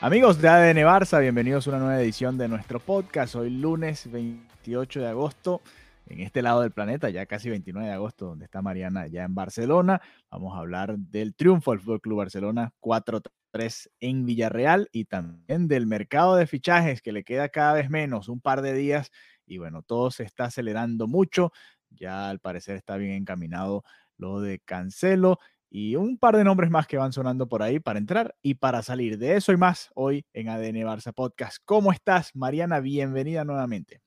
Amigos de ADN Barça, bienvenidos a una nueva edición de nuestro podcast. Hoy lunes 28 de agosto, en este lado del planeta, ya casi 29 de agosto, donde está Mariana ya en Barcelona. Vamos a hablar del triunfo del Fútbol Club Barcelona 4-3 en Villarreal y también del mercado de fichajes que le queda cada vez menos, un par de días y bueno, todo se está acelerando mucho. Ya al parecer está bien encaminado lo de Cancelo y un par de nombres más que van sonando por ahí para entrar y para salir. De eso y más hoy en ADN Barça Podcast. ¿Cómo estás, Mariana? Bienvenida nuevamente.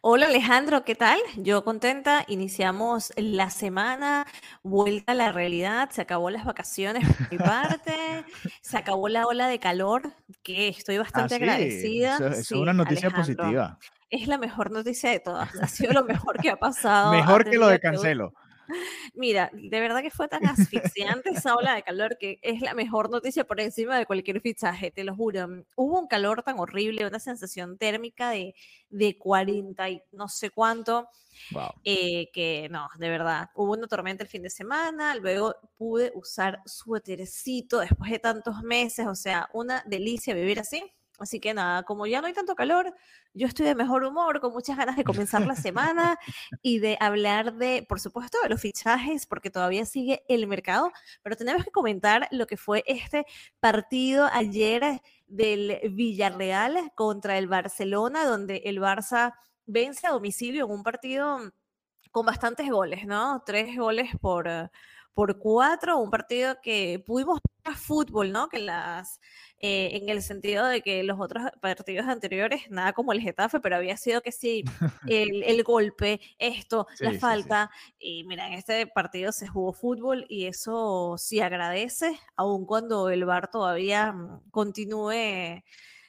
Hola Alejandro, ¿qué tal? Yo contenta, iniciamos la semana, vuelta a la realidad, se acabó las vacaciones por mi parte, se acabó la ola de calor, que estoy bastante Ah, sí, agradecida. Eso, eso es una noticia Alejandro, positiva. Es la mejor noticia de todas, ha sido lo mejor que ha pasado. Mejor que lo de Cancelo. Mira, de verdad que fue tan asfixiante esa ola de calor que es la mejor noticia por encima de cualquier fichaje, te lo juro. Hubo un calor tan horrible, una sensación térmica de, de 40 y no sé cuánto, Wow. eh, que no, de verdad. Hubo una tormenta el fin de semana, luego pude usar suétercito después de tantos meses, o sea, una delicia vivir así. Así que nada, como ya no hay tanto calor, yo estoy de mejor humor, con muchas ganas de comenzar la semana y de hablar de, por supuesto, de los fichajes, porque todavía sigue el mercado, pero tenemos que comentar lo que fue este partido ayer del Villarreal contra el Barcelona, donde el Barça vence a domicilio en un partido con bastantes goles, ¿no? Tres goles por, por cuatro, un partido que pudimos ver fútbol, ¿no? Que las, eh, en el sentido de que los otros partidos anteriores, nada como el Getafe, pero había sido que sí, el, el golpe, esto, Sí, la sí, sí. falta, y mira, en este partido se jugó fútbol y eso sí agradece, aun cuando el VAR todavía mm, continúe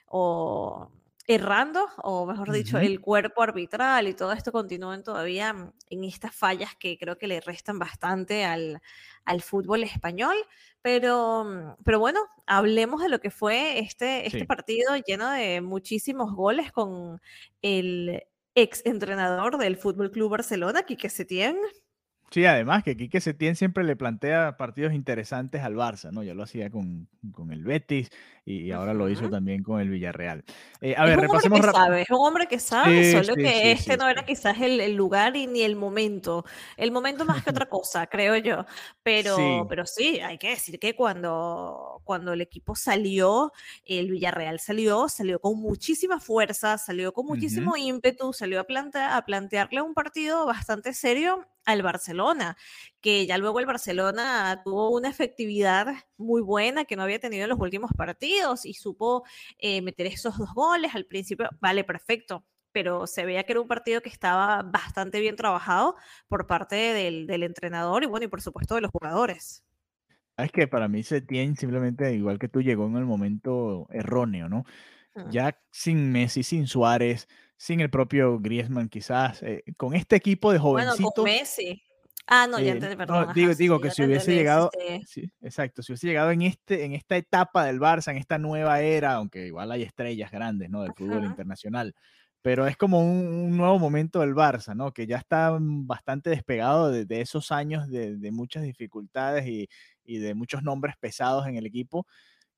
o errando, o mejor dicho, el cuerpo arbitral y todo esto continúen todavía mm, en estas fallas que creo que le restan bastante al, al fútbol español. Pero, mm, pero bueno, hablemos de lo que fue este, este Sí. partido lleno de muchísimos goles con el ex entrenador del Fútbol Club Barcelona, Quique Setién. Sí, además que Quique Setién siempre le plantea partidos interesantes al Barça, ¿no? Ya lo hacía con, con el Betis y, ahora lo hizo también con el Villarreal. Eh, a Es ver, un hombre repasemos que rápido. sabe, es un hombre que sabe, Sí, solo sí, que sí, este no era quizás el, el lugar y ni el momento. El momento más que otra cosa, creo yo. Pero Sí. pero sí, hay que decir que cuando, cuando el equipo salió, el Villarreal salió, salió con muchísima fuerza, salió con muchísimo ímpetu, salió a, plantea- a plantearle un partido bastante serio al Barcelona, que ya luego el Barcelona tuvo una efectividad muy buena que no había tenido en los últimos partidos y supo eh, meter esos dos goles al principio, vale, perfecto, pero se veía que era un partido que estaba bastante bien trabajado por parte del, del entrenador y bueno, y por supuesto de los jugadores. Es que para mí Setién simplemente, igual que tú, llegó en el momento erróneo, ¿no? Ya sin Messi, sin Suárez, sin el propio Griezmann quizás, eh, con este equipo de Bueno, con jovencitos. Messi. Ah, no, ya Eh, no, perdón. ajá, digo, sí, digo ya que te si hubiese sí, llegado, sí. sí, exacto, si hubiese llegado en este, en esta etapa del Barça, en esta nueva era, aunque igual hay estrellas grandes, ¿no? Del fútbol Ajá. internacional, pero es como un, un nuevo momento del Barça, ¿no? Que ya está bastante despegado de, de esos años de, de muchas dificultades y, y de muchos nombres pesados en el equipo.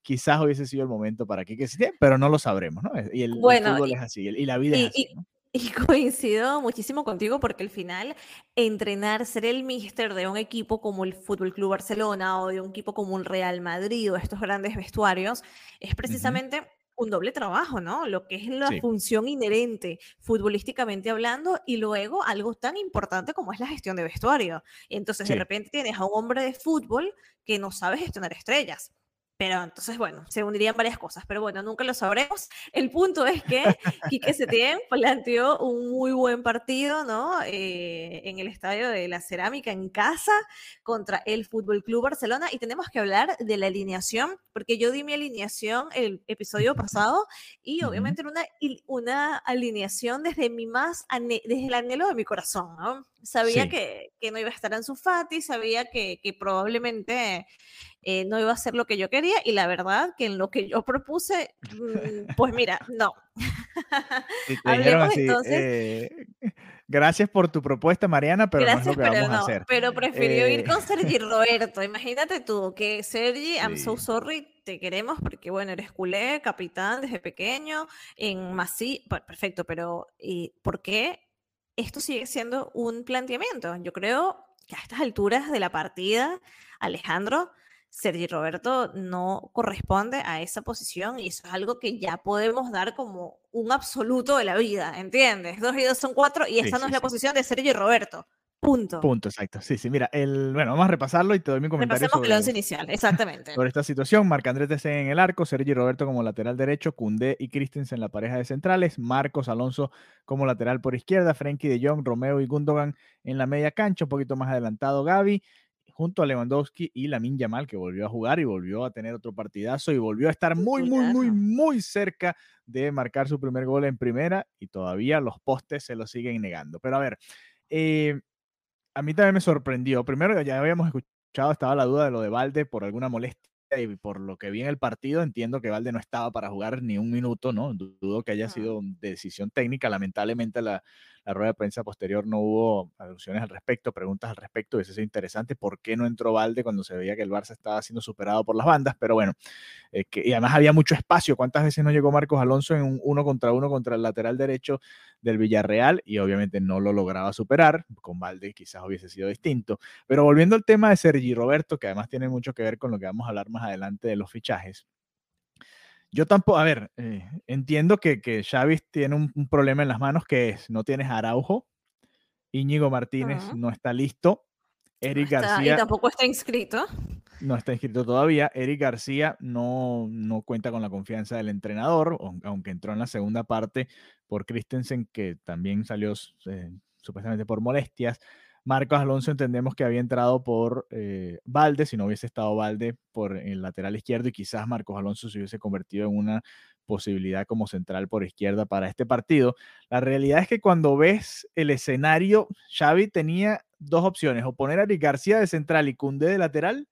Quizás hubiese sido el momento para que Setién, pero no lo sabremos, ¿no? Y el, el Bueno, fútbol y- es así, y la vida y- es así, y- ¿no? Y coincido muchísimo contigo porque al final entrenar, ser el míster de un equipo como el Fútbol Club Barcelona o de un equipo como un Real Madrid o estos grandes vestuarios es precisamente un doble trabajo, ¿no? Lo que es la Sí. función inherente, futbolísticamente hablando, y luego algo tan importante como es la gestión de vestuario. Entonces, de Sí. repente tienes a un hombre de fútbol que no sabe gestionar estrellas. Pero entonces, bueno, se unirían varias cosas, pero bueno, nunca lo sabremos. El punto es que Quique Setién planteó un muy buen partido, ¿no? Eh, en el estadio de la Cerámica en casa contra el Fútbol Club Barcelona y tenemos que hablar de la alineación, porque yo di mi alineación el episodio pasado y obviamente era una, una alineación desde mi más desde el anhelo de mi corazón, ¿no? Sabía Sí. que, que no iba a estar en su Fati, sabía que, que probablemente eh, no iba a ser lo que yo quería y la verdad que en lo que yo propuse, mm, pues mira, no. Hablemos así, entonces. eh, gracias por tu propuesta, Mariana, pero no es Gracias, lo que pero vamos a no. hacer. Pero prefirió ir Eh, con Sergi Roberto. Imagínate tú que Sergi, I'm so Sí. sorry, te queremos porque, bueno, eres culé, capitán desde pequeño, en Masí, per- perfecto, pero ¿y ¿por qué esto sigue siendo un planteamiento? Yo creo que a estas alturas de la partida, Alejandro, Sergi Roberto no corresponde a esa posición y eso es algo que ya podemos dar como un absoluto de la vida, ¿entiendes? Dos y dos son cuatro y Sí, esa no es la sí. posición de Sergi Roberto. Punto. Punto, exacto. Sí, sí, mira, el, bueno, vamos a repasarlo y te doy mi comentario Repasemos el once inicial, exactamente. sobre esta situación. Marc-Andrés Tessé en el arco, Sergi Roberto como lateral derecho, Cundé y Christensen la pareja de centrales, Marcos Alonso como lateral por izquierda, Frenkie de Jong, Romeo y Gundogan en la media cancha, un poquito más adelantado Gaby, junto a Lewandowski y Lamin Yamal, que volvió a jugar y volvió a tener otro partidazo y volvió a estar muy, muy, muy, muy cerca de marcar su primer gol en primera y todavía los postes se lo siguen negando. Pero a ver, eh, a mí también me sorprendió. Primero, ya habíamos escuchado, estaba la duda de lo de Valde por alguna molestia y por lo que vi en el partido, entiendo que Valde no estaba para jugar ni un minuto, ¿no? Dudo que haya Ah. sido decisión técnica. Lamentablemente, la, la rueda de prensa posterior no hubo alusiones al respecto, preguntas al respecto. Hubiese sido interesante por qué no entró Valde cuando se veía que el Barça estaba siendo superado por las bandas, pero bueno, eh, que, y además había mucho espacio. ¿Cuántas veces no llegó Marcos Alonso en un uno contra uno contra el lateral derecho del Villarreal? Y obviamente no lo lograba superar. Con Valde quizás hubiese sido distinto. Pero volviendo al tema de Sergi Roberto, que además tiene mucho que ver con lo que vamos a hablar más adelante de los fichajes. Yo tampoco, a ver, eh, entiendo que, que Xavi tiene un, un problema en las manos que es, no tienes Araujo, Íñigo Martínez no está listo, No Eric está- García y tampoco está inscrito. no está inscrito todavía. Eric García no, no cuenta con la confianza del entrenador, aun- aunque entró en la segunda parte por Christensen, que también salió eh, supuestamente por molestias. Marcos Alonso entendemos que había entrado por eh, Valde, si no hubiese estado Valde por el lateral izquierdo y quizás Marcos Alonso se hubiese convertido en una posibilidad como central por izquierda para este partido. La realidad es que cuando ves el escenario, Xavi tenía dos opciones, o poner a Eric García de central y Cundé de lateral,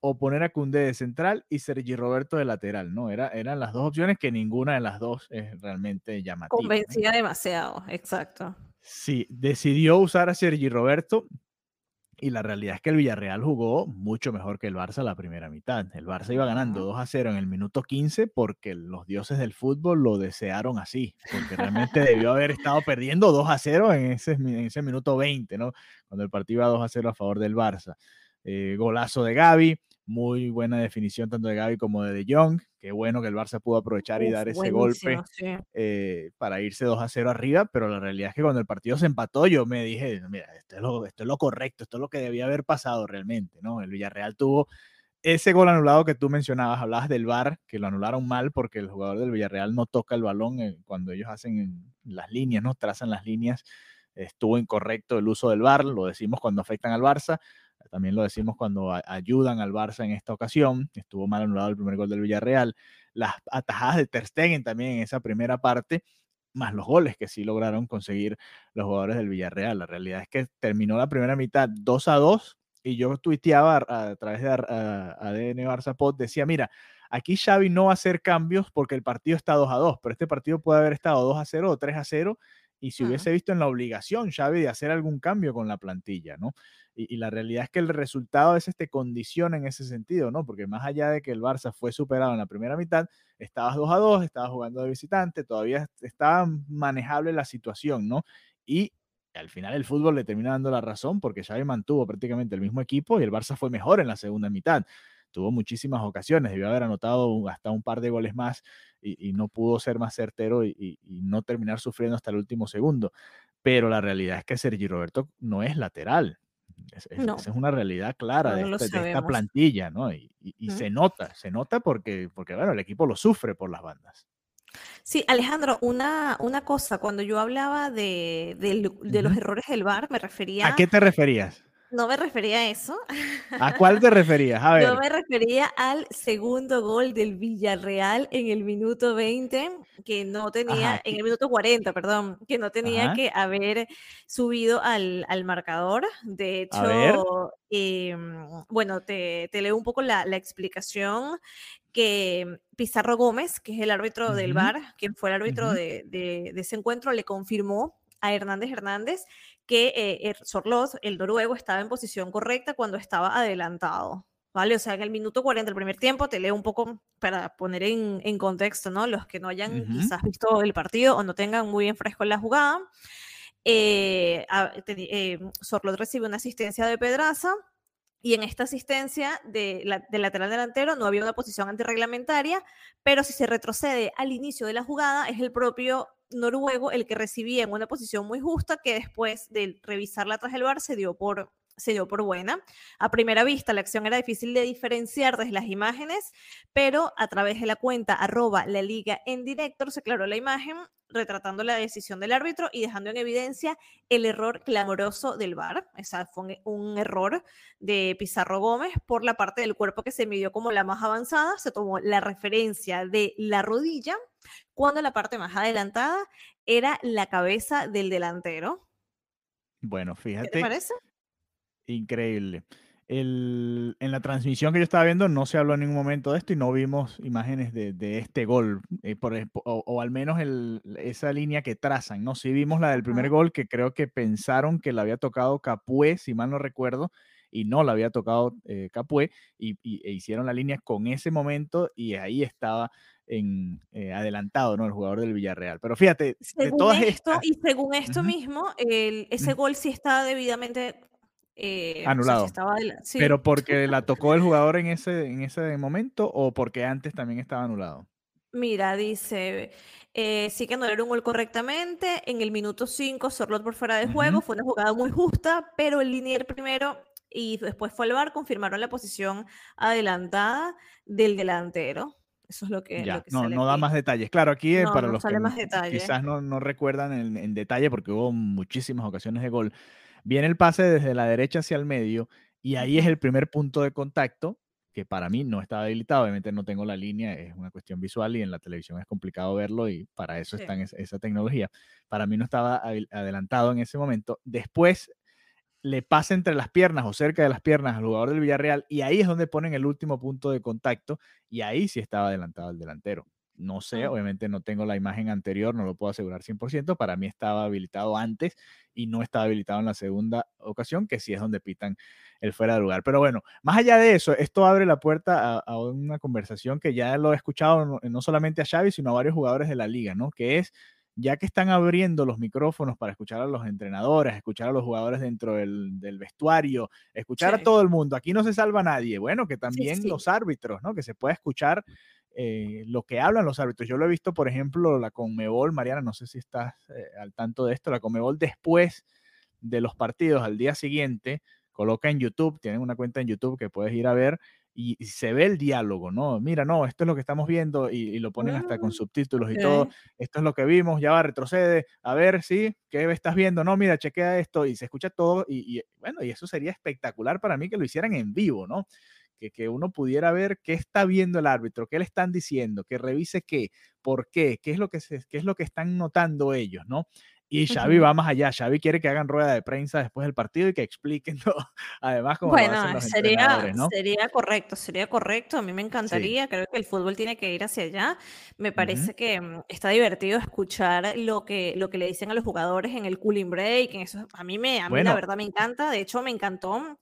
o poner a Cundé de central y Sergi Roberto de lateral, ¿no? Era, eran las dos opciones que ninguna de las dos es realmente llamativa. Convencía demasiado, exacto. Sí, decidió usar a Sergi Roberto y la realidad es que el Villarreal jugó mucho mejor que el Barça la primera mitad. El Barça iba ganando Ujú. 2 a 0 en el minuto 15 porque los dioses del fútbol lo desearon así, porque realmente debió haber estado perdiendo 2 a 0 en ese, mi- en ese minuto 20, ¿no? Cuando el partido iba 2 a 0 a favor del Barça. Eh, golazo de Gaby, muy buena definición tanto de Gaby como de De Jong. Qué bueno que el Barça pudo aprovechar y Uf, dar ese golpe sí. eh, para irse 2 a 0 arriba, pero la realidad es que cuando el partido se empató, yo me dije, mira, esto es lo, esto es lo correcto, esto es lo que debía haber pasado realmente, ¿no? El Villarreal tuvo ese gol anulado que tú mencionabas, hablabas del VAR, que lo anularon mal porque el jugador del Villarreal no toca el balón eh, cuando ellos hacen en las líneas, ¿no? Trazan las líneas, estuvo incorrecto el uso del VAR, lo decimos cuando afectan al Barça, también lo decimos cuando ayudan al Barça en esta ocasión, estuvo mal anulado el primer gol del Villarreal, las atajadas de Ter Stegen también en esa primera parte, más los goles que sí lograron conseguir los jugadores del Villarreal. La realidad es que terminó la primera mitad 2 a 2 y yo tuiteaba a, través de ADN Barça Pod, decía, mira, aquí Xavi no va a hacer cambios porque el partido está 2 a 2, pero este partido puede haber estado 2 a 0 o 3 a 0 y si Mm. hubiese visto en la obligación Xavi de hacer algún cambio con la plantilla, ¿no? Y, y la realidad es que el resultado a veces te condiciona en ese sentido, ¿no? Porque más allá de que el Barça fue superado en la primera mitad, estabas 2 a 2, estabas jugando de visitante, todavía est- estaba manejable la situación, ¿no? Y al final el fútbol le termina dando la razón porque Xavi mantuvo prácticamente el mismo equipo y el Barça fue mejor en la segunda mitad. Tuvo muchísimas ocasiones, debió haber anotado hasta un par de goles más y, no pudo ser más certero y, no terminar sufriendo hasta el último segundo. Pero la realidad es que Sergi Roberto no es lateral. esa es una realidad clara de, este, esta, plantilla, ¿no? Y, se nota, se nota porque, porque, bueno, el equipo lo sufre por las bandas. Sí, Alejandro, una, una cosa, cuando yo hablaba de, de, los errores del VAR, me refería... ¿A qué te referías? No me refería a eso. ¿A cuál te referías? A ver. Yo me refería al segundo gol del Villarreal en el minuto 20, que no tenía, en el minuto 40, perdón, que no tenía que haber subido al, marcador. De hecho, em, bueno, te, leo un poco la, explicación que Pizarro Gómez, que es el árbitro del VAR, quien fue el árbitro de, de ese encuentro, le confirmó a Hernández Hernández que eh, Sorloth, el noruego, estaba en posición correcta cuando estaba adelantado. ¿Vale? O sea, en el minuto 40 del primer tiempo, te leo un poco para poner en, contexto, ¿no? Los que no hayan quizás visto el partido o no tengan muy en fresco la jugada. Eh, eh, Sorloth recibe una asistencia de Pedraza, y en esta asistencia de, lateral delantero no había una posición antirreglamentaria, pero si se retrocede al inicio de la jugada, es el propio noruego el que recibía en una posición muy justa que después de revisarla tras el bar se dio por se dio por buena. A primera vista, la acción era difícil de diferenciar desde las imágenes, pero a través de la cuenta arroba la liga en directo se aclaró la imagen retratando la decisión del árbitro y dejando en evidencia el error clamoroso del VAR. Esa fue un error de Pizarro Gómez por la parte del cuerpo que se midió como la más avanzada. Se tomó la referencia de la rodilla cuando la parte más adelantada era la cabeza del delantero. Bueno, fíjate. ¿Qué te parece? Increíble. en la transmisión que yo estaba viendo no se habló en ningún momento de esto y no vimos imágenes de, este gol, eh, por, o, al menos esa línea que trazan, ¿no? Sí vimos la del primer gol que creo que pensaron que la había tocado Capué, si mal no recuerdo, y no la había tocado eh, Capué, y, e hicieron la línea con ese momento y ahí estaba en, eh, adelantado, ¿no? El jugador del Villarreal. Pero fíjate, según esto, y según esto mismo, ese gol sí está debidamente eh, Anulado. Pero porque la tocó el jugador en ese, en ese momento o porque antes también estaba anulado. Mira, dice, eh, sí que anularon un gol correctamente. En el minuto 5, Sorlot por fuera de juego. Fue una jugada muy justa, pero el linier primero y después fue al bar, confirmaron la posición adelantada del delantero. Eso es lo que. no, no da más detalles. Claro, aquí eh, para los que quizás no, no recuerdan en, en, detalle, porque hubo muchísimas ocasiones de gol. Viene el pase desde la derecha hacia el medio y ahí es el primer punto de contacto que para mí no estaba habilitado. Obviamente no tengo la línea, es una cuestión visual y en la televisión es complicado verlo y para eso está esa tecnología. Para mí no estaba adelantado en ese momento. Después le pasa entre las piernas o cerca de las piernas al jugador del Villarreal y ahí es donde ponen el último punto de contacto y ahí sí estaba adelantado el delantero. No sé, obviamente no tengo la imagen anterior, no lo puedo asegurar 100%. Para mí estaba habilitado antes y no estaba habilitado en la segunda ocasión, que sí es donde pitan el fuera de lugar. Pero bueno, más allá de eso, esto abre la puerta a, una conversación que ya lo he escuchado no, no, solamente a Xavi, sino a varios jugadores de la liga, ¿no? Que es, ya que están abriendo los micrófonos para escuchar a los entrenadores, escuchar a los jugadores dentro del, vestuario, escuchar a todo el mundo, aquí no se salva nadie. Bueno, que también los árbitros, ¿no? Que se pueda escuchar eh, lo que hablan los árbitros. Yo lo he visto, por ejemplo, la Conmebol, Mariana, no sé si estás eh, al tanto de esto, la Conmebol después de los partidos, al día siguiente, coloca en YouTube, tienen una cuenta en YouTube que puedes ir a ver y, se ve el diálogo, ¿no? Mira, no, esto es lo que estamos viendo y, lo ponen hasta con mm, subtítulos y todo, esto es lo que vimos, ya va, retrocede, a ver, sí, ¿qué estás viendo? No, mira, chequea esto y se escucha todo y, y bueno, y eso sería espectacular para mí que lo hicieran en vivo, ¿no? Que, uno pudiera ver qué está viendo el árbitro, qué le están diciendo, que revise qué, por qué, qué es lo que, se, qué es lo que están notando ellos, ¿no? Y Xavi va más allá. Xavi quiere que hagan rueda de prensa después del partido y que expliquen todo. Además, como bueno, sería, sería correcto, sería correcto. A mí me encantaría. Creo que el fútbol tiene que ir hacia allá. Me parece que mm, está divertido escuchar lo que, lo que le dicen a los jugadores en el cooling break. En eso, a mí, me, a mí la verdad me encanta. De hecho, me encantó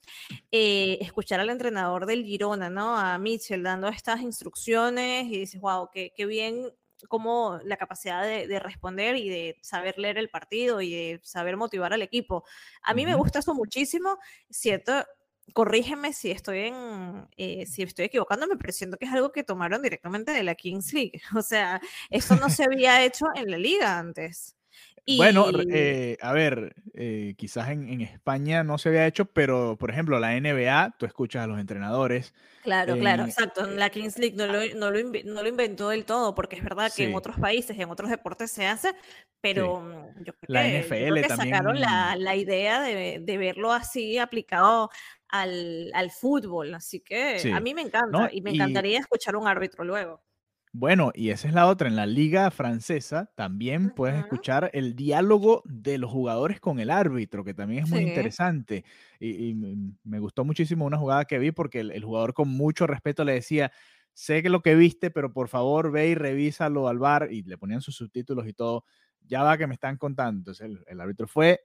eh, escuchar al entrenador del Girona, ¿no? A Mitchell dando estas instrucciones y dices, wow, qué, qué bien como la capacidad de, responder y de saber leer el partido y de saber motivar al equipo. A mí me gusta eso muchísimo, cierto, corrígeme si estoy en, eh, si estoy equivocándome, pero siento que es algo que tomaron directamente de la Kings League. O sea, eso no se había hecho en la liga antes. Bueno, eh, a ver, eh, quizás en, España no se había hecho, pero por ejemplo, la NBA, tú escuchas a los entrenadores. Claro, claro, exacto. En la Kings League no lo, no, lo inventó del todo, porque es verdad que en otros países y en otros deportes se hace, pero mm, yo creo la que, NFL también... sacaron la, la idea de, de, verlo así aplicado al, al fútbol. Así que a mí me encanta y me encantaría escuchar un árbitro luego. Bueno, y esa es la otra. En la liga francesa también puedes escuchar el diálogo de los jugadores con el árbitro, que también es muy interesante. Y, me gustó muchísimo una jugada que vi porque el, jugador con mucho respeto le decía, sé que lo que viste, pero por favor ve y revísalo al bar y le ponían sus subtítulos y todo. Ya va que me están contando. Entonces el árbitro fue,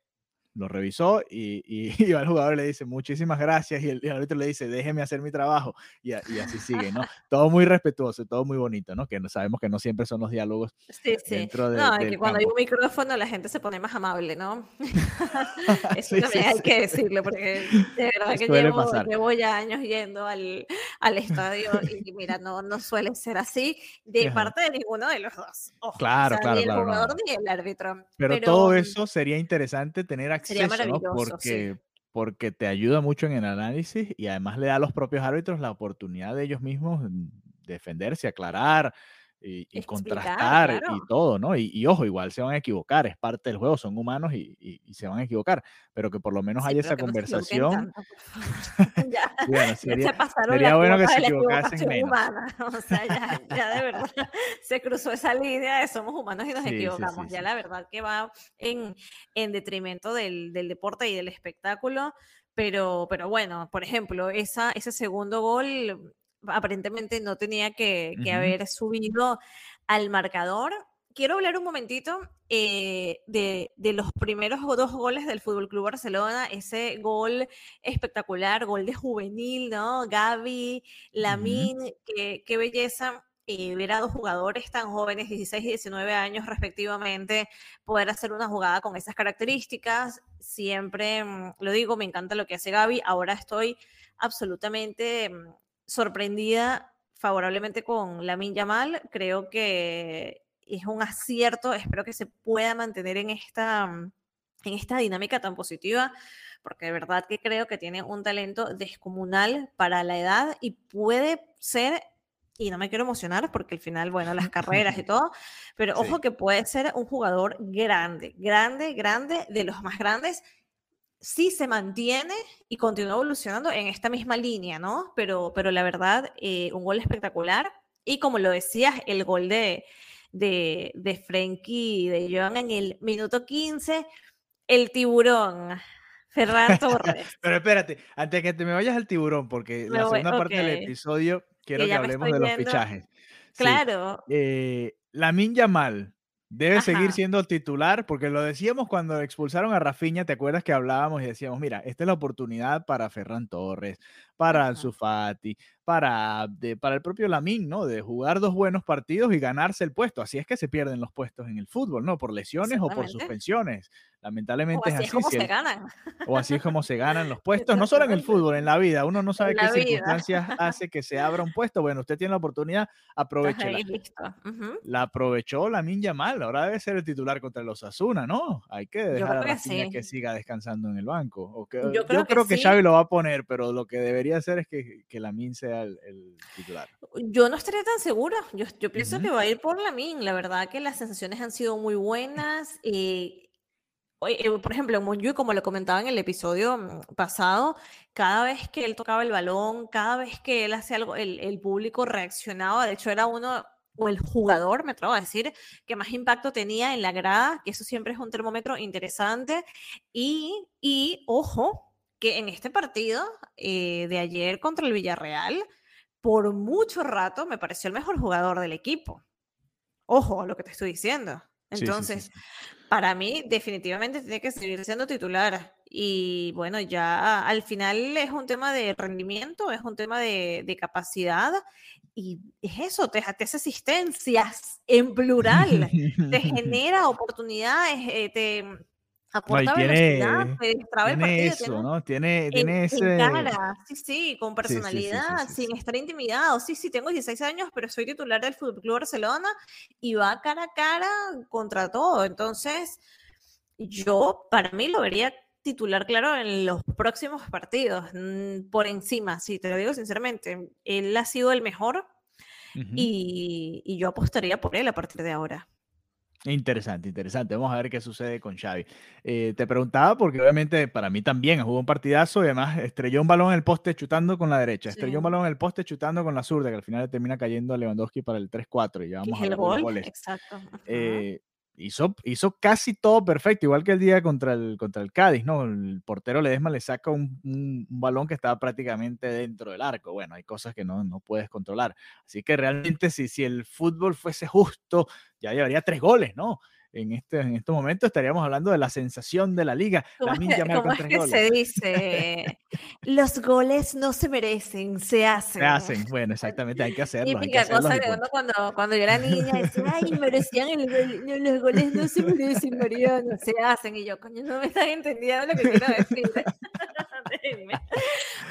lo revisó y, y, y, el jugador le dice muchísimas gracias y el, árbitro le dice déjeme hacer mi trabajo y, y, así sigue, ¿no? Todo muy respetuoso, todo muy bonito, ¿no? Que sabemos que no siempre son los diálogos sí, sí. dentro de, No, que cuando hay un micrófono la gente se pone más amable, ¿no? Eso también hay que decirlo porque de verdad que llevo, llevo, ya años yendo al, al estadio y mira, no, no suele ser así de parte de ninguno de los dos. claro, claro, ni el jugador ni el árbitro. Pero, Pero todo eso sería interesante tener porque, porque te ayuda mucho en el análisis y además le da a los propios árbitros la oportunidad de ellos mismos defenderse, aclarar, y, contrastar y todo, ¿no? Y, ojo, igual se van a equivocar, es parte del juego, son humanos y, se van a equivocar, pero que por lo menos haya esa conversación. ya, sería, sería bueno que se equivocasen menos. Humana. O sea, ya, ya, de verdad se cruzó esa línea de somos humanos y nos equivocamos. ya la verdad que va en, en detrimento del, del deporte y del espectáculo. Pero, pero bueno, por ejemplo, esa, ese segundo gol aparentemente no tenía que, haber subido al marcador. Quiero hablar un momentito eh, de, los primeros dos goles del Fútbol Club Barcelona, ese gol espectacular, gol de juvenil, ¿no? Gaby, Lamin, qué, belleza eh, ver a dos jugadores tan jóvenes, 16 y 19 años respectivamente, poder hacer una jugada con esas características. Siempre mm, lo digo, me encanta lo que hace Gaby. Ahora estoy absolutamente mm, sorprendida favorablemente con Lamin Yamal. Creo que es un acierto. Espero que se pueda mantener en esta, en esta dinámica tan positiva, porque de verdad que creo que tiene un talento descomunal para la edad y puede ser y no me quiero emocionar porque al final, bueno, las carreras y todo, pero ojo que puede ser un jugador grande, grande, grande, de los más grandes sí se mantiene y continúa evolucionando en esta misma línea, ¿no? Pero, pero la verdad, eh, un gol espectacular. Y como lo decías, el gol de, de, de Frenkie de Joan en el minuto 15, el tiburón. Ferran Torres. Pero espérate, antes que te me vayas al tiburón, porque la segunda parte del episodio quiero que, hablemos de los fichajes. Claro. Eh, la Minya Mal Debe seguir siendo titular, porque lo decíamos cuando expulsaron a Rafinha, ¿te acuerdas que hablábamos y decíamos, mira, esta es la oportunidad para Ferran Torres, para Ansu Fati, para, para el propio Lamín, ¿no? De jugar dos buenos partidos y ganarse el puesto. Así es que se pierden los puestos en el fútbol, ¿no? Por lesiones o por suspensiones. Lamentablemente o así es así. como se ganan. O así es como se ganan los puestos, no solo en el fútbol, en la vida. Uno no sabe qué circunstancias hace que se abra un puesto. Bueno, usted tiene la oportunidad, aprovechela. La aprovechó Lamin Yamal, ahora debe ser el titular contra los Asuna, ¿no? Hay que dejar a Rafinha que, siga descansando en el banco. yo creo, que, Xavi lo va a poner, pero lo que debería hacer es que, que Lamin sea el, titular. Yo no estaría tan segura. Yo, yo pienso que va a ir por Lamin. La verdad que las sensaciones han sido muy buenas. y eh, por ejemplo, en como lo comentaba en el episodio mm, pasado, cada vez que él tocaba el balón, cada vez que él hacía algo, el, el público reaccionaba. De hecho, era uno o el jugador, me atrevo a decir, que más impacto tenía en la grada, que eso siempre es un termómetro interesante. Y, y ojo, que en este partido eh, de ayer contra el Villarreal, por mucho rato me pareció el mejor jugador del equipo. Ojo a lo que te estoy diciendo. Entonces, para mí definitivamente tiene que seguir siendo titular. Y bueno, ya al final es un tema de rendimiento, es un tema de, capacidad y es eso, te, hace asistencias en plural, te genera oportunidades, eh, te, Aporta tiene- velocidad, te distrae el Tiene partido, eso, tiene- ¿no? Tiene, en- tiene ese... encara, sí, sí, con Sí, sí, sí, personalidad, sin estar intimidado. Sí, sí, tengo 16 años, pero soy titular del Fútbol Club Barcelona y va cara a cara contra todo. Entonces, yo para mí lo vería titular, claro, en los próximos partidos, mm, por encima, sí, te lo digo sinceramente. Él ha sido el mejor Ujú. y, y yo apostaría por él a partir de ahora. Interesante, interesante. Vamos a ver qué sucede con Xavi. Eh, te preguntaba porque obviamente para mí también jugó un partidazo y además estrelló un balón en el poste chutando con la derecha, estrelló un balón en el poste chutando con la zurda, que al final le termina cayendo a Lewandowski para el 3-4 y ya vamos a el de los gol, goles. exacto. Eh, hizo, hizo casi todo perfecto, igual que el día contra el, contra el Cádiz, ¿no? El portero Ledesma le saca un, balón que estaba prácticamente dentro del arco. Bueno, hay cosas que no, no puedes controlar. Así que realmente si, si el fútbol fuese justo, ya llevaría tres goles, ¿no? En, este, en estos momentos estaríamos hablando de la sensación de la liga. ¿Cómo es Lamine que, Yamal cómo es que goles. se dice? Los goles no se merecen, se hacen. Se hacen, bueno, exactamente, hay que hacerlo. Típica cosa que uno cuando, cuando yo era niña decía, ay, merecían el gol, los goles no se merecen, Mariano, se hacen. Y yo, coño, no me están entendiendo lo que quiero decir.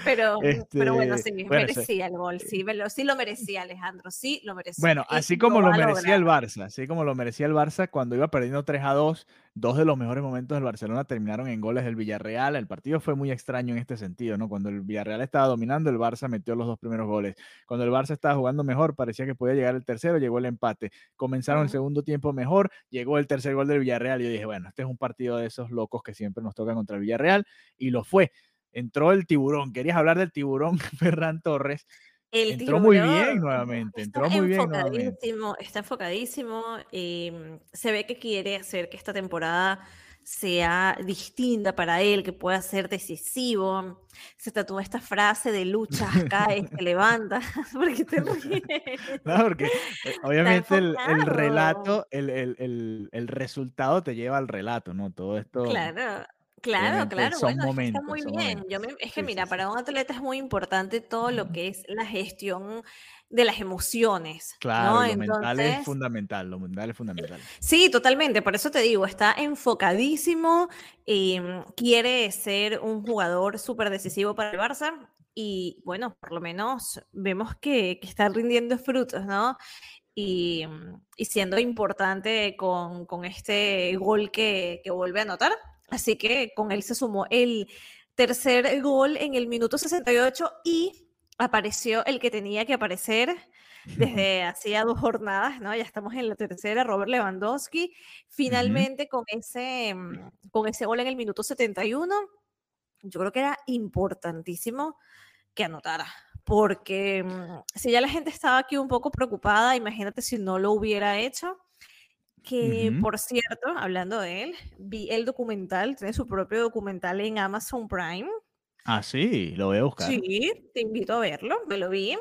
Pero, pero bueno, Este, sí, bueno, sí. merecía el gol, sí, me lo- sí lo merecía Alejandro, sí lo merecía. Bueno, así como lo merecía el. Barça, así como lo merecía el Barça cuando iba perdiendo 3 a 2, dos de los mejores momentos del Barcelona terminaron en goles del Villarreal. El partido fue muy extraño en este sentido, ¿no? Cuando el Villarreal estaba dominando, el Barça metió los dos primeros goles. Cuando el Barça estaba jugando mejor, parecía que podía llegar el tercero, llegó el empate. Comenzaron el segundo tiempo mejor, llegó el tercer gol del Villarreal y yo dije, bueno, este es un partido de esos locos que siempre nos toca contra el Villarreal y lo fue. Entró el tiburón. Querías hablar del tiburón Ferran Torres. El Entró muy bien tiburón nuevamente, Está entró muy bien nuevamente. enfocadísimo, está enfocadísimo. em, se ve que quiere hacer que esta temporada sea distinta para él, que pueda ser decisivo. Se tatúa esta frase de lucha, cae, se levanta. ¿Por qué te ríes? No, porque eh, obviamente el, el relato, el, el- el- el resultado te lleva al relato, ¿no? Todo esto. Claro, claro, claro. son Bueno, que está momentos, muy son bien. momentos. Yo me- es que Sí, mira, sí, para un atleta es muy importante todo lo que es la gestión de las emociones, Claro, ¿no? y lo mental es fundamental, lo mental es fundamental. Sí, totalmente, por eso te digo, está enfocadísimo, em, quiere ser un jugador súper decisivo para el Barça y bueno, por lo menos vemos que, que está rindiendo frutos, ¿no? Y, mm, y siendo importante con, con este gol que, que vuelve a anotar. Así que con él se sumó el tercer gol en el minuto 68 y apareció el que tenía que aparecer desde hacía dos jornadas, ¿no? Ya estamos en la tercera, Robert Lewandowski, finalmente con ese, mm, con ese gol en el minuto 71, yo creo que era importantísimo que anotara, porque mm, si ya la gente estaba aquí un poco preocupada, imagínate si no lo hubiera hecho, que Ujú. por cierto, hablando de él, vi el documental, tiene su propio documental en Amazon Prime, Ah, sí, lo voy a buscar. Sí, te invito a verlo, me lo vi.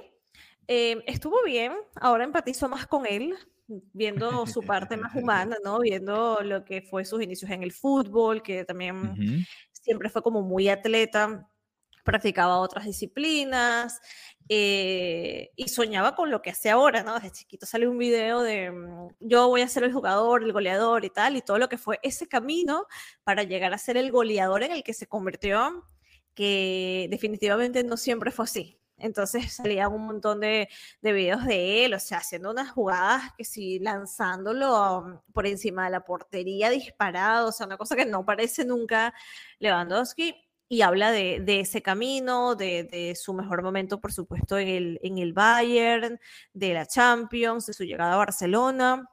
Eh, estuvo bien, ahora empatizo más con él, viendo su parte más humana, ¿no? Viendo lo que fue sus inicios en el fútbol, que también Ujú. siempre fue como muy atleta, practicaba otras disciplinas eh, y soñaba con lo que hace ahora, ¿no? Desde chiquito sale un video de mm, yo voy a ser el jugador, el goleador y tal, y todo lo que fue ese camino para llegar a ser el goleador en el que se convirtió, que definitivamente no siempre fue así. Entonces salían un montón de, de videos de él, o sea, haciendo unas jugadas que sí, lanzándolo por encima de la portería, disparado, o sea, una cosa que no parece nunca Lewandowski y habla de, ese camino, de, su mejor momento, por supuesto, en el, en el Bayern, de la Champions, de su llegada a Barcelona.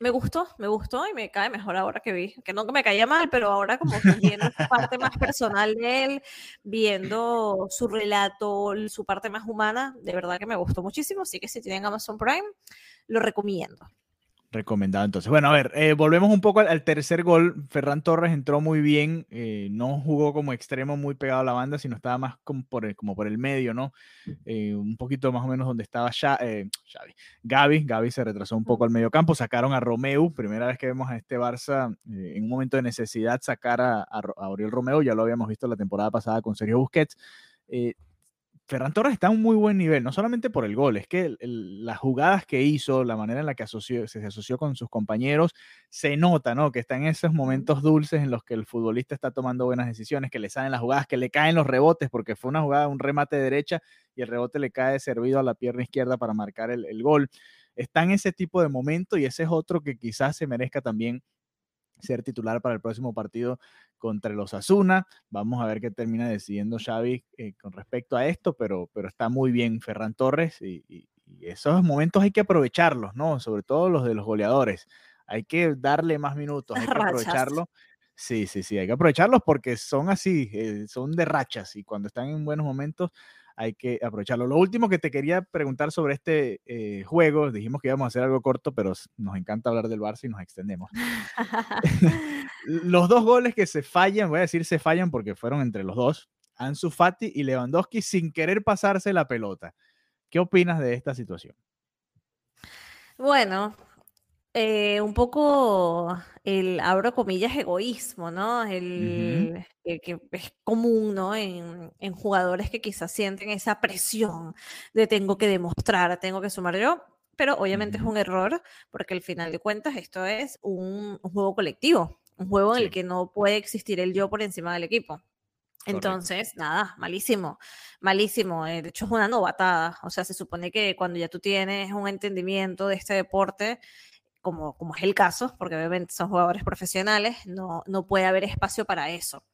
Me gustó, me gustó y me cae mejor ahora que vi, que no me caía mal, pero ahora como viendo esa parte más personal de él, viendo su relato, su parte más humana, de verdad que me gustó muchísimo, así que si tienen Amazon Prime, lo recomiendo. Recomendado entonces. Bueno, a ver, eh, volvemos un poco al, al tercer gol. Ferran Torres entró muy bien, eh, no jugó como extremo muy pegado a la banda, sino estaba más como por el, como por el medio, ¿no? Eh, un poquito más o menos donde estaba ya, eh, Xavi. Gaby, Gaby se retrasó un poco al medio campo, sacaron a Romeu, primera vez que vemos a este Barça en un momento de necesidad sacar a, a, a Oriol Romeu, ya lo habíamos visto la temporada pasada con Sergio Busquets. Ferran Torres está a un muy buen nivel, no solamente por el gol, es que las jugadas que hizo, la manera en la que asoció, se asoció con sus compañeros, se nota, ¿no? Que está en esos momentos dulces en los que el futbolista está tomando buenas decisiones, que le salen las jugadas, que le caen los rebotes, porque fue una jugada, un remate de derecha y el rebote le cae servido a la pierna izquierda para marcar el, el gol. Está en ese tipo de momento y ese es otro que quizás se merezca también ser titular para el próximo partido contra los Asuna. Vamos a ver qué termina decidiendo Xavi eh, con respecto a esto, pero, pero está muy bien Ferran Torres y, esos momentos hay que aprovecharlos, ¿no? Sobre todo los de los goleadores. Hay que darle más minutos, hay que aprovecharlo. Sí, sí, sí, hay que aprovecharlos porque son así, eh, son de rachas y cuando están en buenos momentos hay que aprovecharlo. Lo último que te quería preguntar sobre este eh, juego, dijimos que íbamos a hacer algo corto, pero nos encanta hablar del Barça y nos extendemos. los dos goles que se fallan, voy a decir se fallan porque fueron entre los dos, Ansu Fati y Lewandowski sin querer pasarse la pelota. ¿Qué opinas de esta situación? Bueno, eh, un poco el, abro comillas, egoísmo, ¿no? El, que es común, ¿no? En, en, jugadores que quizás sienten esa presión de tengo que demostrar, tengo que sumar yo, pero obviamente es un error porque al final de cuentas esto es un, juego colectivo, un juego en el que no puede existir el yo por encima del equipo. Entonces, nada, malísimo, malísimo. Eh, de hecho, es una novatada. O sea, se supone que cuando ya tú tienes un entendimiento de este deporte como, como es el caso, porque obviamente son jugadores profesionales, no, no puede haber espacio para eso.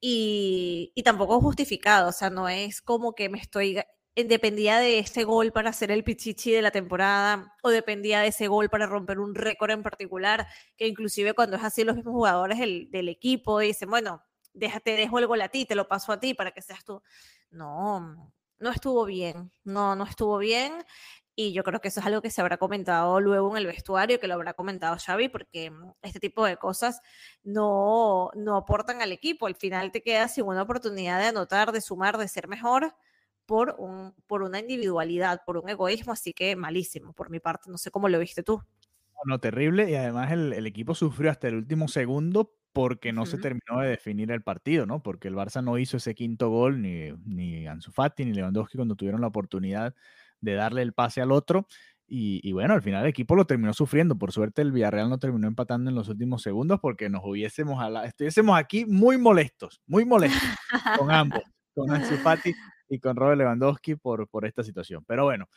Y, y tampoco justificado, o sea, no es como que me estoy eh, dependía de ese gol para hacer el pichichi de la temporada o dependía de ese gol para romper un récord en particular, que inclusive cuando es así los mismos jugadores del, del equipo dicen, bueno, déjate, dejo el gol a ti, te lo paso a ti para que seas tú. No, no estuvo bien, no, no estuvo bien. Y yo creo que eso es algo que se habrá comentado luego en el vestuario, que lo habrá comentado Xavi, porque mm, este tipo de cosas no, no aportan al equipo. Al final te quedas sin una oportunidad de anotar, de sumar, de ser mejor por, un, por una individualidad, por un egoísmo, así que malísimo por mi parte. No sé cómo lo viste tú. No, terrible. Y además el, el equipo sufrió hasta el último segundo porque no se terminó de definir el partido, ¿no? Porque el Barça no hizo ese quinto gol, ni, ni Ansu Fati, ni Lewandowski cuando tuvieron la oportunidad de darle el pase al otro. Y, bueno, al final el equipo lo terminó sufriendo. Por suerte el Villarreal no terminó empatando en los últimos segundos porque nos hubiésemos, estuviésemos aquí muy molestos, muy molestos con ambos, con Ansu Fati y con Robert Lewandowski por, por esta situación. Pero bueno,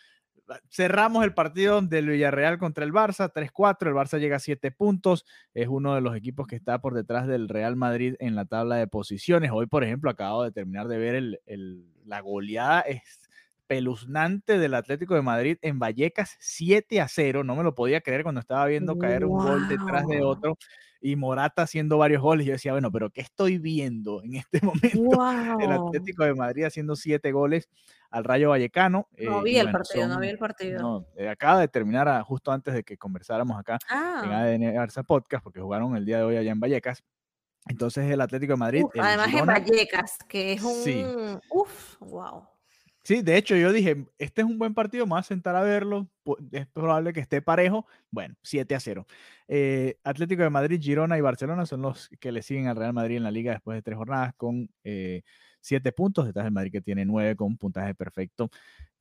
cerramos el partido del Villarreal contra el Barça, 3-4, el Barça llega a 7 puntos, es uno de los equipos que está por detrás del Real Madrid en la tabla de posiciones. Hoy, por ejemplo, acabo de terminar de ver el, la goleada es espeluznante del Atlético de Madrid en Vallecas, 7 a 0. No me lo podía creer cuando estaba viendo caer un gol detrás de otro y Morata haciendo varios goles. Yo decía, bueno, pero ¿qué estoy viendo en este momento? El Atlético de Madrid haciendo 7 goles al Rayo Vallecano. No vi el partido, no vi el partido. No, eh, acaba de terminar justo antes de que conversáramos acá en ah. ADN Barça Podcast, porque jugaron el día de hoy allá en Vallecas. Entonces el Atlético de Madrid. además en Vallecas, que es un... Sí. Uf, wow. Sí, de hecho yo dije, este es un buen partido, me voy a sentar a verlo, es probable que esté parejo. Bueno, 7 a 0. Eh, Atlético de Madrid, Girona y Barcelona son los que le siguen al Real Madrid en la liga después de tres jornadas con 7 eh, puntos, detrás del Madrid que tiene 9 con puntaje perfecto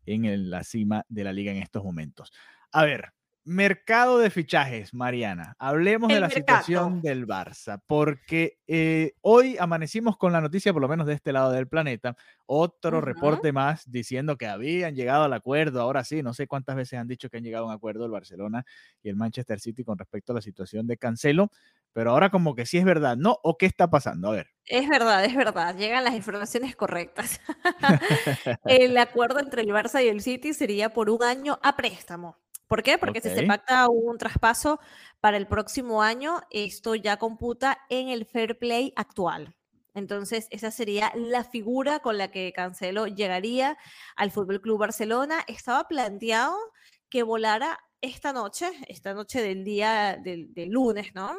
en la cima de la liga en estos momentos. A ver, Mercado de fichajes, Mariana. Hablemos de la situación del Barça, porque eh, hoy amanecimos con la noticia, por lo menos de este lado del planeta, otro reporte más diciendo que habían llegado al acuerdo. Ahora sí, no sé cuántas veces han dicho que han llegado a un acuerdo el Barcelona y el Manchester City con respecto a la situación de Cancelo, pero ahora como que sí es verdad, ¿no? ¿O qué está pasando? A ver. Es verdad, es verdad, llegan las informaciones correctas. el acuerdo entre el Barça y el City sería por un año a préstamo. ¿Por qué? Porque si se pacta un traspaso para el próximo año, esto ya computa en el fair play actual. Entonces, esa sería la figura con la que Cancelo llegaría al Fútbol Club Barcelona. Estaba planteado que volara esta noche, esta noche del día del, lunes, ¿no?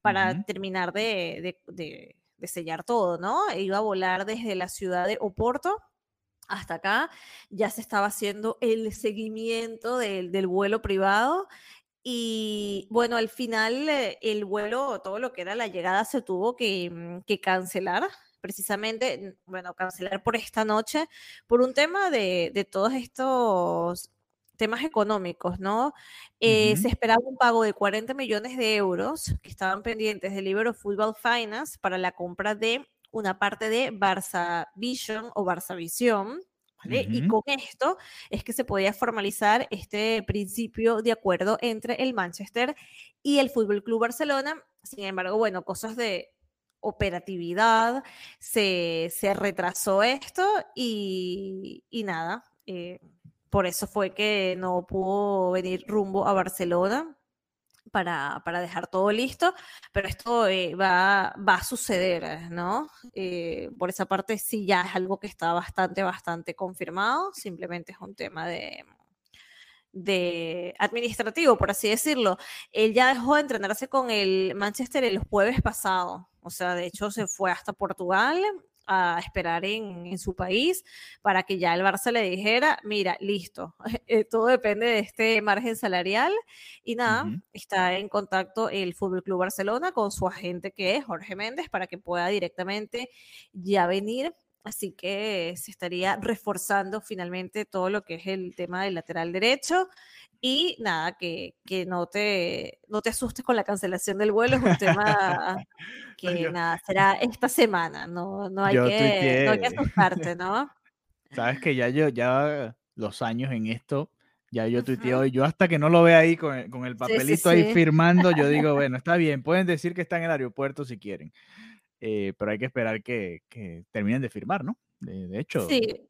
Para terminar de, de, sellar todo, ¿no? Iba a volar desde la ciudad de Oporto hasta acá ya se estaba haciendo el seguimiento del, vuelo privado y bueno, al final eh, el vuelo, todo lo que era la llegada se tuvo que, mm, cancelar precisamente, bueno, cancelar por esta noche por un tema de, de todos estos temas económicos, ¿no? Eh, se esperaba un pago de 40 millones de euros que estaban pendientes del libro Football Finance para la compra de una parte de Barça Vision o Barça Visión. Y con esto es que se podía formalizar este principio de acuerdo entre el Manchester y el Fútbol Club Barcelona. Sin embargo, bueno, cosas de operatividad, se, retrasó esto y, nada. Eh, por eso fue que no pudo venir rumbo a Barcelona para, dejar todo listo, pero esto eh, va, va, a suceder, ¿no? Eh, por esa parte sí ya es algo que está bastante, bastante confirmado, simplemente es un tema de, de administrativo, por así decirlo. Él ya dejó de entrenarse con el Manchester el jueves pasado, o sea, de hecho se fue hasta Portugal a esperar en, su país para que ya el Barça le dijera, mira, listo, eh, todo depende de este margen salarial y nada, está en contacto el Fútbol Club Barcelona con su agente que es Jorge Méndez para que pueda directamente ya venir Así que se estaría reforzando finalmente todo lo que es el tema del lateral derecho. Y nada, que, que no, te, no te asustes con la cancelación del vuelo, es un tema que nada, será esta semana, no, no, hay, que, no hay que asustarte, ¿no? Sabes que ya yo, ya los años en esto, ya yo tuiteo y yo hasta que no lo vea ahí con con el papelito ahí firmando, yo digo, bueno, está bien, pueden decir que está en el aeropuerto si quieren. Eh, pero hay que esperar que, que terminen de firmar, ¿no? De, hecho, sí.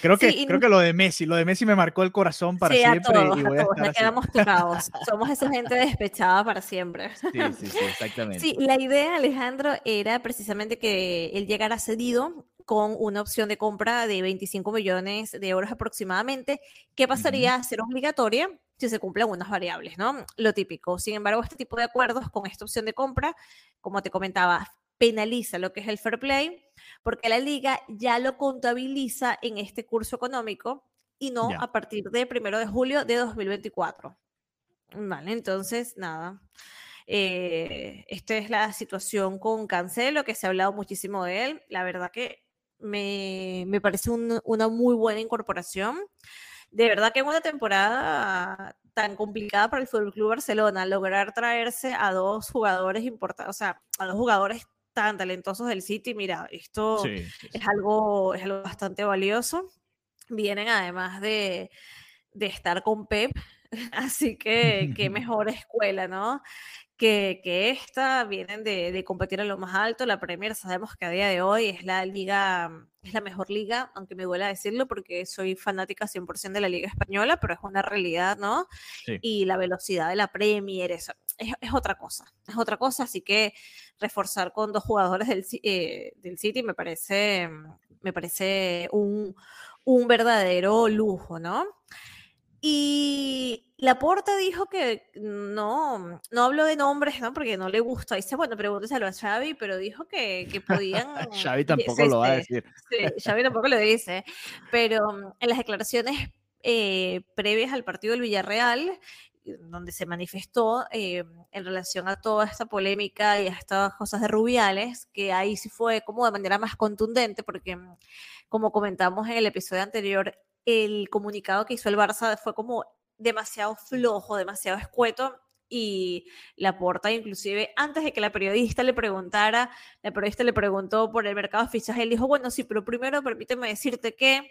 Creo que, creo que lo de Messi, lo de Messi me marcó el corazón para siempre. y voy a, estar quedamos tocados. Somos esa gente despechada para siempre. Sí, sí, sí, exactamente. Sí, la idea, Alejandro, era precisamente que él llegara cedido con una opción de compra de 25 millones de euros aproximadamente, que pasaría a ser obligatoria si se cumplen unas variables, ¿no? Lo típico. Sin embargo, este tipo de acuerdos con esta opción de compra, como te comentaba, penaliza lo que es el fair play, porque la liga ya lo contabiliza en este curso económico y no a partir de primero de julio de 2024. Vale, entonces, nada. Eh, esta es la situación con Cancelo, que se ha hablado muchísimo de él. La verdad que me, me parece una muy buena incorporación. De verdad que en una temporada tan complicada para el Fútbol Club Barcelona, lograr traerse a dos jugadores importantes, o sea, a dos jugadores tan talentosos del City, mira, esto es, algo, es algo bastante valioso. Vienen además de, de estar con Pep, así que qué mejor escuela, ¿no? Que, que, esta, vienen de, de, competir a lo más alto. La Premier sabemos que a día de hoy es la liga, es la mejor liga, aunque me duele decirlo porque soy fanática 100% de la liga española, pero es una realidad, ¿no? Y la velocidad de la Premier, eso, es, es, otra cosa, es otra cosa, así que reforzar con dos jugadores del, eh, del City me parece, me parece un, un verdadero lujo, ¿no? Y Laporta dijo que no, no habló de nombres, ¿no? Porque no le gusta. Dice, bueno, pregúnteselo a Xavi, pero dijo que, que podían... Xavi tampoco lo va a decir. Sí, Xavi tampoco lo dice. Pero en las declaraciones eh, previas al partido del Villarreal, donde se manifestó eh, en relación a toda esta polémica y a estas cosas de Rubiales, que ahí sí fue como de manera más contundente, porque mm, como comentamos en el episodio anterior, el comunicado que hizo el Barça fue como demasiado flojo, demasiado escueto, y la porta inclusive antes de que la periodista le preguntara, la periodista le preguntó por el mercado de fichaje, él dijo, bueno, sí, pero primero permíteme decirte que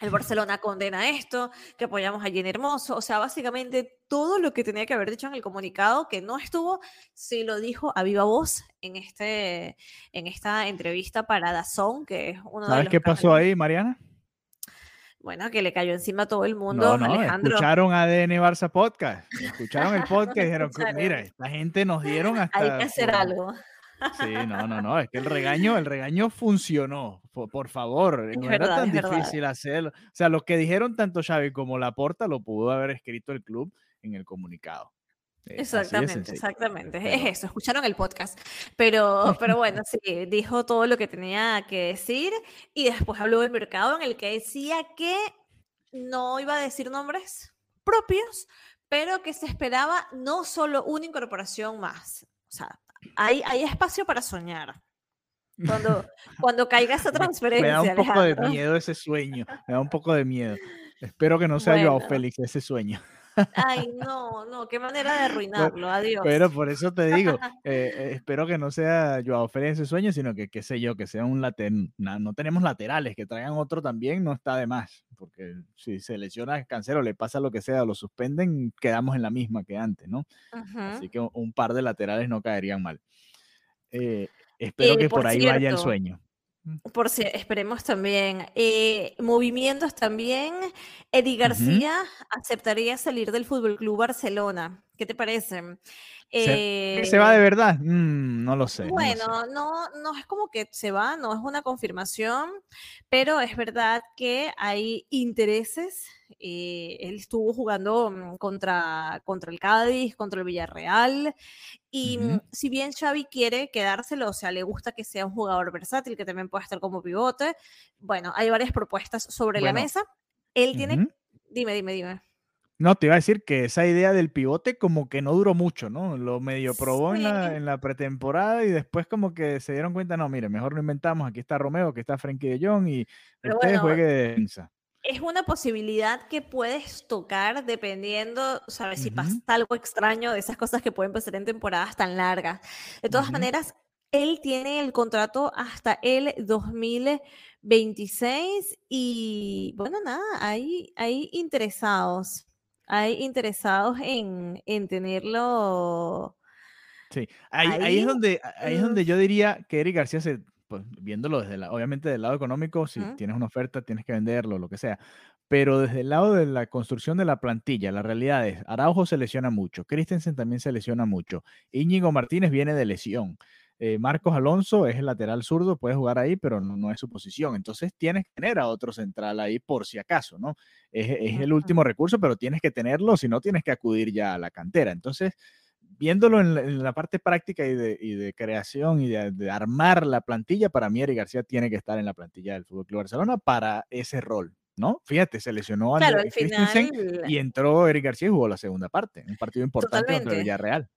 el Barcelona condena esto, que apoyamos a Jenny Hermoso, o sea, básicamente todo lo que tenía que haber dicho en el comunicado que no estuvo, se lo dijo a viva voz en, este, en esta entrevista para Dazón, que es uno ¿Sabes de los qué pasó ahí, Mariana? Bueno, que le cayó encima a todo el mundo, no, no, Alejandro. Escucharon ADN Barça Podcast, escucharon el podcast y dijeron, mira, esta gente nos dieron hasta... Hay que hacer algo. Sí, no, no, no, es que el regaño, el regaño funcionó, por, favor, no era tan difícil hacerlo. O sea, lo que dijeron tanto Xavi como Laporta lo pudo haber escrito el club en el comunicado. Exactamente, exactamente. Es eso, escucharon el podcast. Pero, pero bueno, sí, dijo todo lo que tenía que decir y después habló del mercado en el que decía que no iba a decir nombres propios, pero que se esperaba no solo una incorporación más. O sea, hay, hay espacio para soñar. Cuando, cuando caiga esa transferencia. Me da un poco de Alejandro. miedo ese sueño. Me da un poco de miedo. Espero que no sea Joao Bueno. Félix ese sueño. Ay, no, no, qué manera de arruinarlo. Adiós. Pero por eso te digo, eh, eh, espero que no sea Joao Félix ese sueño, sino que, qué sé yo, que sea un lateral. No tenemos laterales, que traigan otro también no está de más. Porque si se lesiona Cancelo, le pasa lo que sea, lo suspenden, quedamos en la misma que antes, ¿no? Así que un- par de laterales no caerían mal. Eh, espero Eh, que por, por ahí vaya el sueño. Por si esperemos también. Eh, movimientos también. Eddie. García aceptaría salir del Fútbol Club Barcelona. ¿Qué te parece? ¿Se, ¿Se va de Eh, verdad? Mm, no lo sé. no lo sé. Bueno, no, no es como que se va, no es una confirmación, pero es verdad que hay intereses. eh, él estuvo jugando mm, contra, contra el Cádiz, contra el Villarreal, y Ujú. mm, si bien Xavi quiere quedárselo, o sea, le gusta que sea un jugador versátil, que también pueda estar como pivote, bueno, hay varias propuestas sobre la Bueno, mesa. Él tiene, ujú. dime, dime, dime. No, te iba a decir que esa idea del pivote como que no duró mucho, ¿no? Lo medio probó en la, Sí, en la pretemporada y después como que se dieron cuenta, no, mire, mejor lo inventamos, aquí está Romeo, aquí está Frenkie de Jong y pero usted bueno, juegue de defensa. Es una posibilidad que puedes tocar dependiendo, ¿sabes? Si pasa algo extraño de esas cosas que pueden pasar en temporadas tan largas. De todas maneras, él tiene el contrato hasta el 2026 y bueno, nada, hay, hay interesados, hay interesados en, en tenerlo Sí, ahí, ahí es ahí. donde, ahí es donde yo diría que Eric García se, pues, viéndolo desde la, obviamente del lado económico, si ujú, tienes una oferta tienes que venderlo, lo que sea, pero desde el lado de la construcción de la plantilla, la realidad es, Araujo se lesiona mucho, Christensen también se lesiona mucho, Íñigo Martínez viene de lesión, eh, Marcos Alonso es el lateral zurdo, puede jugar ahí, pero no, no es su posición, entonces tienes que tener a otro central ahí por si acaso, ¿no? Es, es el último recurso, pero tienes que tenerlo, si no tienes que acudir ya a la cantera, entonces viéndolo en la, en la parte práctica y de, y de creación y de, de armar la plantilla, para mí Eric García tiene que estar en la plantilla del Fútbol Club Barcelona para ese rol, ¿no? Fíjate, se lesionó Claro, al Christensen final, y entró Eric García y jugó la segunda parte, un partido importante contra el totalmente. Villarreal.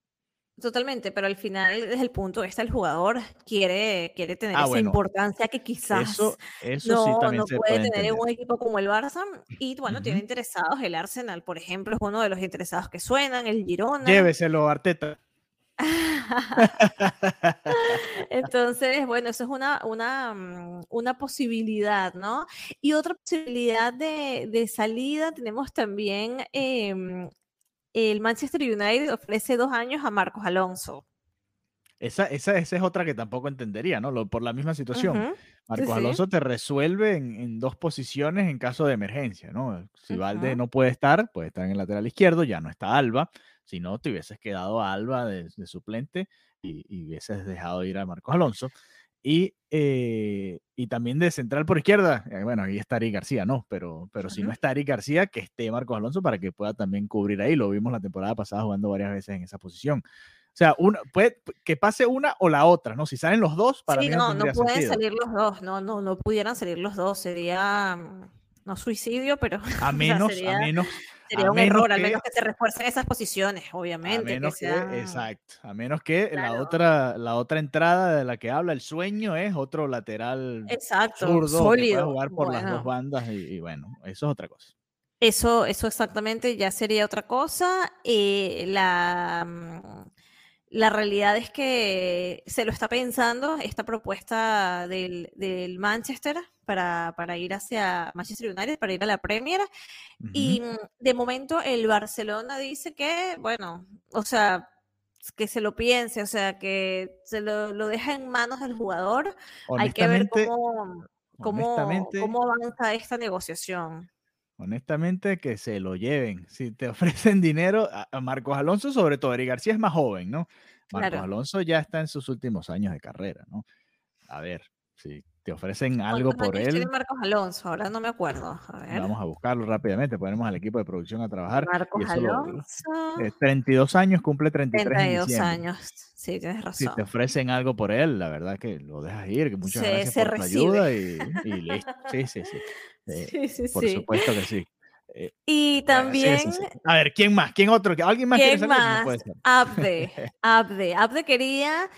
Totalmente, pero al final, desde el punto de vista del jugador, quiere, quiere tener Ah, esa bueno, importancia que quizás eso, eso sí no, también no se puede puede tener un equipo como el Barça. Y bueno, tiene interesados el Arsenal, por ejemplo, es uno de los interesados que suenan, el Girona. Lléveselo, Arteta. Entonces, bueno, eso es una, una, mm, una posibilidad, ¿no? Y otra posibilidad de, de salida tenemos también em, el Manchester United ofrece dos años a Marcos Alonso. Esa, esa, esa es otra que tampoco entendería, ¿no? Lo- por la misma situación. Marcos sí. Alonso te resuelve en, en dos posiciones en caso de emergencia, ¿no? Si Valde no puede estar, puede estar en el lateral izquierdo, ya no está Alba. Si no, te hubieses quedado a Alba de, de suplente y, y hubieses dejado ir a Marcos Alonso. Y, eh, y también de central por izquierda, eh, bueno, ahí está Eric García, ¿no? Pero, pero si no está Eric García, que esté Marcos Alonso para que pueda también cubrir ahí. Lo vimos la temporada pasada jugando varias veces en esa posición. O sea, una, puede, que pase una o la otra, ¿no? Si salen los dos, para Sí, mí no no, no pueden sentido. salir los dos, no, no, no pudieran salir los dos, sería mm, no suicidio, pero A o sea, menos, a sería, menos, sería a un error, al que, menos que se refuercen esas posiciones, a obviamente, que menos que, exacto, a menos que la otra, la otra entrada de la que habla el sueño es otro lateral exacto, zurdo que pueda sólido, jugar por las dos bandas y, y bueno, eso es otra cosa. Eso, eso exactamente ya sería otra cosa. eh, la, mm, la realidad es que se lo está pensando esta propuesta del, del Manchester para, para ir hacia Manchester United, para ir a la Premier. Y Ujú. mm, de momento el Barcelona dice que, bueno, o sea, que se lo piense, o sea, que se lo, lo deja en manos del jugador. Hay que ver cómo, cómo, cómo avanza esta negociación. honestamente, que se lo lleven. Si te ofrecen dinero, a Marcos Alonso, sobre todo, Eric García es más joven, ¿no? Marcos Claro. Alonso ya está en sus últimos años de carrera, ¿no? A ver, si te ofrecen algo ¿Cuántos por él, Marcos Alonso? Ahora no me acuerdo. A ver. vamos a buscarlo rápidamente, ponemos al equipo de producción a trabajar Marcos eso lo, Alonso, eh, 32 años, cumple 33 en 32 diciembre. años. Sí, tienes Si te razón. ofrecen algo por él, la verdad que lo dejas ir, que muchas Se, gracias se por tu ayuda y, y listo. Sí, sí, sí. Eh, Sí, sí, por sí. supuesto que sí. Eh, Y sí, también, sí, sí. A ver, ¿quién más? ¿Quién otro? ¿Alguien más quiere ¿quién? No más? ser. Abde. Abde. Abde quería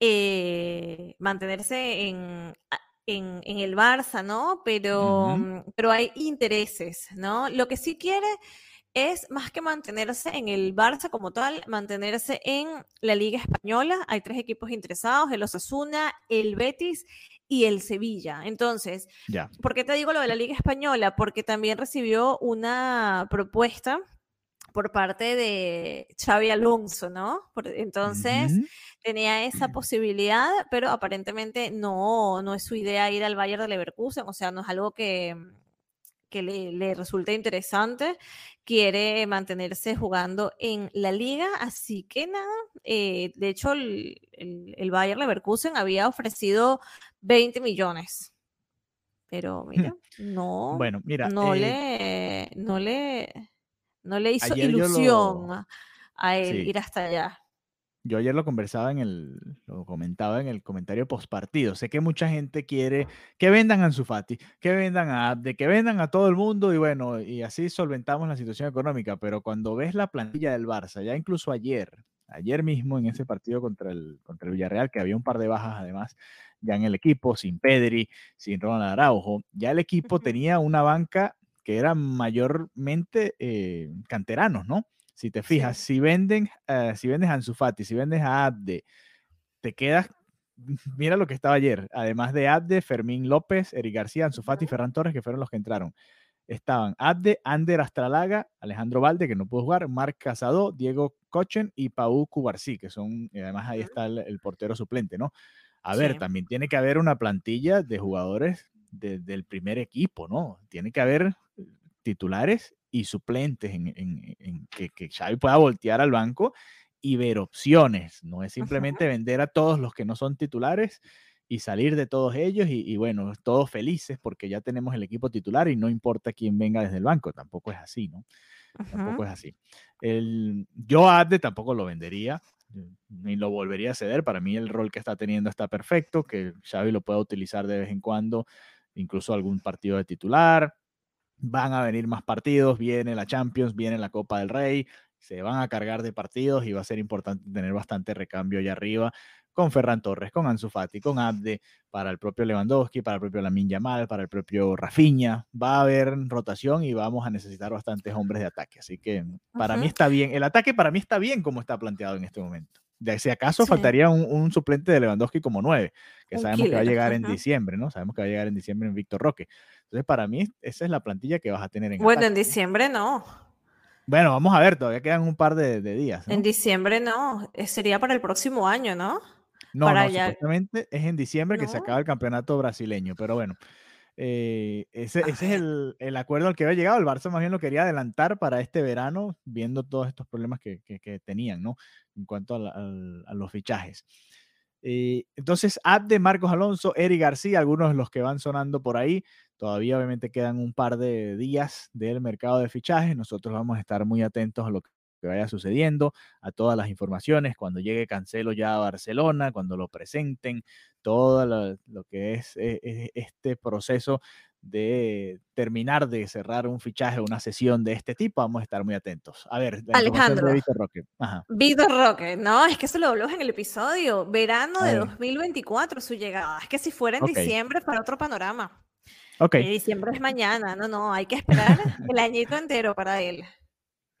eh, mantenerse en, en, el Barça, ¿no? Pero, mm, pero hay intereses, ¿no? Lo que sí quiere es más que mantenerse en el Barça como tal, mantenerse en la Liga Española. Hay tres equipos interesados, el Osasuna, el Betis y el Sevilla. Entonces, ¿por qué te digo lo de la Liga Española? Porque también recibió una propuesta por parte de Xavi Alonso, ¿no? entonces, tenía esa posibilidad, pero aparentemente no, no es su idea ir al Bayern de Leverkusen, o sea, no es algo que, que le, le, resulte interesante, quiere mantenerse jugando en la liga, así que nada, eh, de hecho el, el, el, Bayer Leverkusen había ofrecido 20 millones, pero mira, no, bueno, mira, no eh le, no le, no le hizo ilusión a él ir hasta allá. Yo ayer lo conversaba en el, lo comentaba en el comentario post partido. Sé que mucha gente quiere que vendan a Ansu Fati, que vendan a de que vendan a todo el mundo y bueno, y así solventamos la situación económica. Pero cuando ves la plantilla del Barça, ya incluso ayer, ayer mismo en ese partido contra el, contra el Villarreal, que había un par de bajas además ya en el equipo, sin Pedri, sin Ronald Araujo, ya el equipo tenía una banca que era mayormente eh, canteranos, ¿no? Si te fijas, si venden, uh, si vendes a Ansu Fati, si vendes a Abde, te quedas, mira lo que estaba ayer, además de Abde, Fermín López, Eric García, Ansu Fati y Ferran Torres, que fueron los que entraron. Estaban Abde, Ander Astralaga, Alejandro Valde, que no pudo jugar, Marc Casado, Diego Cochen y Pau Cubarsí, que son, y además ahí está el, portero suplente, ¿no? A ver, también tiene que haber una plantilla de jugadores del primer equipo, ¿no? Tiene que haber titulares y suplentes en, que, que, Xavi pueda voltear al banco y ver opciones. No es simplemente vender a todos los que no son titulares y salir de todos ellos y, bueno, todos felices porque ya tenemos el equipo titular y no importa quién venga desde el banco. Tampoco es así, ¿no? Tampoco es así. El, yo Adde tampoco lo vendería ni lo volvería a ceder. Para mí el rol que está teniendo está perfecto, que Xavi lo pueda utilizar de vez en cuando, incluso algún partido de titular van a venir más partidos, viene la Champions, viene la Copa del Rey, se van a cargar de partidos y va a ser importante tener bastante recambio allá arriba con Ferran Torres, con Ansu Fati, con Abde, para el propio Lewandowski, para el propio Lamin Yamal, para el propio Rafinha. Va a haber rotación y vamos a necesitar bastantes hombres de ataque. Así que para mí está bien. El ataque para mí está bien como está planteado en este momento. De, si acaso faltaría un, suplente de Lewandowski como nueve, que sabemos que va a llegar en diciembre, ¿no? Sabemos que va a llegar en diciembre en Víctor Roque. Entonces, para mí, esa es la plantilla que vas a tener en Bueno, en diciembre no. Bueno, vamos a ver, todavía quedan un par de, días. En diciembre no, eh, sería para el próximo año, ¿no? No, para no, supuestamente es en diciembre que se acaba el campeonato brasileño, pero bueno, eh, ese, es el, acuerdo al que había llegado. El Barça más bien lo quería adelantar para este verano, viendo todos estos problemas que, tenían, ¿no? En cuanto a, los fichajes. Eh, entonces, Abde, Marcos Alonso, Eric García, algunos de los que van sonando por ahí. Todavía obviamente quedan un par de días del mercado de fichajes. Nosotros vamos a estar muy atentos a lo que vaya sucediendo, a todas las informaciones, cuando llegue Cancelo ya a Barcelona, cuando lo presenten, todo lo, que es, e, e, este proceso de terminar de cerrar un fichaje, una sesión de este tipo, vamos a estar muy atentos. A ver, Alejandro. Víctor Roque. Víctor Roque, no, es que eso lo hablamos en el episodio. Verano de 2024, su llegada. Es que si fuera en diciembre, para otro panorama. Ok. diciembre es mañana, no, no, hay que esperar el añito entero para él.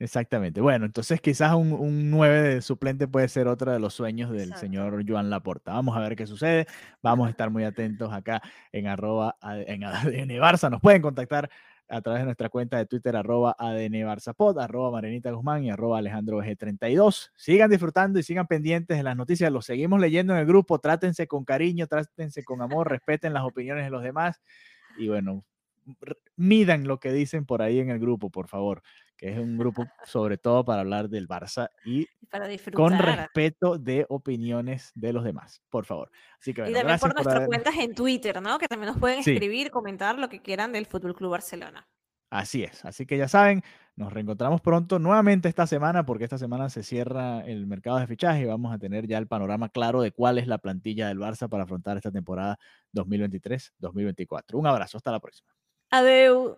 Exactamente. Bueno, entonces quizás un, un 9 de suplente puede ser otro de los sueños del señor Joan Laporta. Vamos a ver qué sucede. Vamos a estar muy atentos acá en arroba en ADN Barça. Nos pueden contactar a través de nuestra cuenta de Twitter, arroba ADN Barzapod, arroba Marenita Guzmán y arroba Alejandro G32. Sigan disfrutando y sigan pendientes de las noticias. Los seguimos leyendo en el grupo. Trátense con cariño, trátense con amor, respeten las opiniones de los demás. Y bueno, midan lo que dicen por ahí en el grupo, por favor que es un grupo sobre todo para hablar del Barça y con respeto de opiniones de los demás, por favor. Así que, y también por nuestras cuentas en Twitter, ¿no? Que también nos pueden escribir, comentar lo que quieran del Fútbol Club Barcelona. Así es, así que ya saben, nos reencontramos pronto nuevamente esta semana porque esta semana se cierra el mercado de fichaje y vamos a tener ya el panorama claro de cuál es la plantilla del Barça para afrontar esta temporada 2023-2024. Un abrazo, hasta la próxima. Adeu.